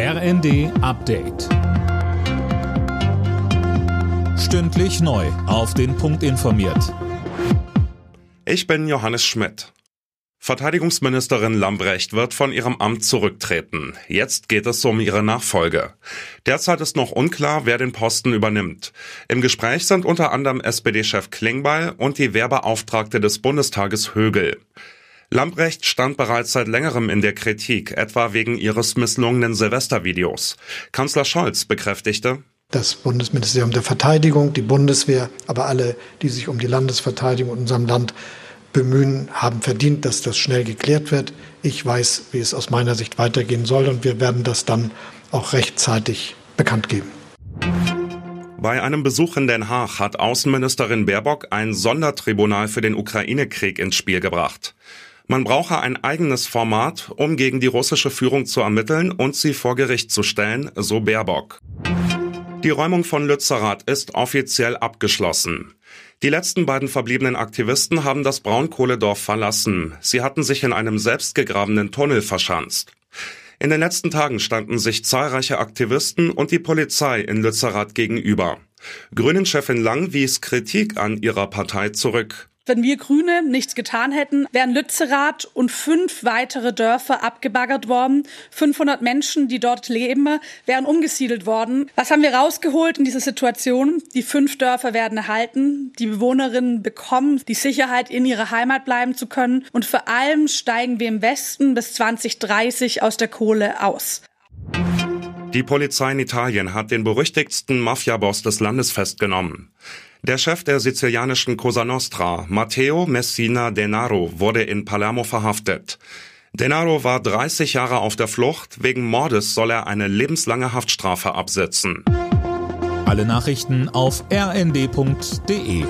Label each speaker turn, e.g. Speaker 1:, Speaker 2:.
Speaker 1: RND Update. Stündlich neu. Auf den Punkt informiert.
Speaker 2: Ich bin Johannes Schmidt. Verteidigungsministerin Lambrecht wird von ihrem Amt zurücktreten. Jetzt geht es um ihre Nachfolge. Derzeit ist noch unklar, wer den Posten übernimmt. Im Gespräch sind unter anderem SPD-Chef Klingbeil und die Wehrbeauftragte des Bundestages Högel. Lambrecht stand bereits seit längerem in der Kritik, etwa wegen ihres misslungenen Silvestervideos. Kanzler Scholz bekräftigte,
Speaker 3: das Bundesministerium der Verteidigung, die Bundeswehr, aber alle, die sich um die Landesverteidigung in unserem Land bemühen, haben verdient, dass das schnell geklärt wird. Ich weiß, wie es aus meiner Sicht weitergehen soll und wir werden das dann auch rechtzeitig bekannt geben.
Speaker 2: Bei einem Besuch in Den Haag hat Außenministerin Baerbock ein Sondertribunal für den Ukraine-Krieg ins Spiel gebracht. Man brauche ein eigenes Format, um gegen die russische Führung zu ermitteln und sie vor Gericht zu stellen, so Baerbock. Die Räumung von Lützerath ist offiziell abgeschlossen. Die letzten beiden verbliebenen Aktivisten haben das Braunkohledorf verlassen. Sie hatten sich in einem selbstgegrabenen Tunnel verschanzt. In den letzten Tagen standen sich zahlreiche Aktivisten und die Polizei in Lützerath gegenüber. Grünen-Chefin Lang wies Kritik an ihrer Partei zurück.
Speaker 4: Wenn wir Grüne nichts getan hätten, wären Lützerath und fünf weitere Dörfer abgebaggert worden. 500 Menschen, die dort leben, wären umgesiedelt worden. Was haben wir rausgeholt in dieser Situation? Die fünf Dörfer werden erhalten. Die Bewohnerinnen bekommen die Sicherheit, in ihrer Heimat bleiben zu können. Und vor allem steigen wir im Westen bis 2030 aus der Kohle aus.
Speaker 2: Die Polizei in Italien hat den berüchtigsten Mafiaboss des Landes festgenommen. Der Chef der sizilianischen Cosa Nostra, Matteo Messina Denaro, wurde in Palermo verhaftet. Denaro war 30 Jahre auf der Flucht. Wegen Mordes soll er eine lebenslange Haftstrafe absetzen.
Speaker 1: Alle Nachrichten auf rnd.de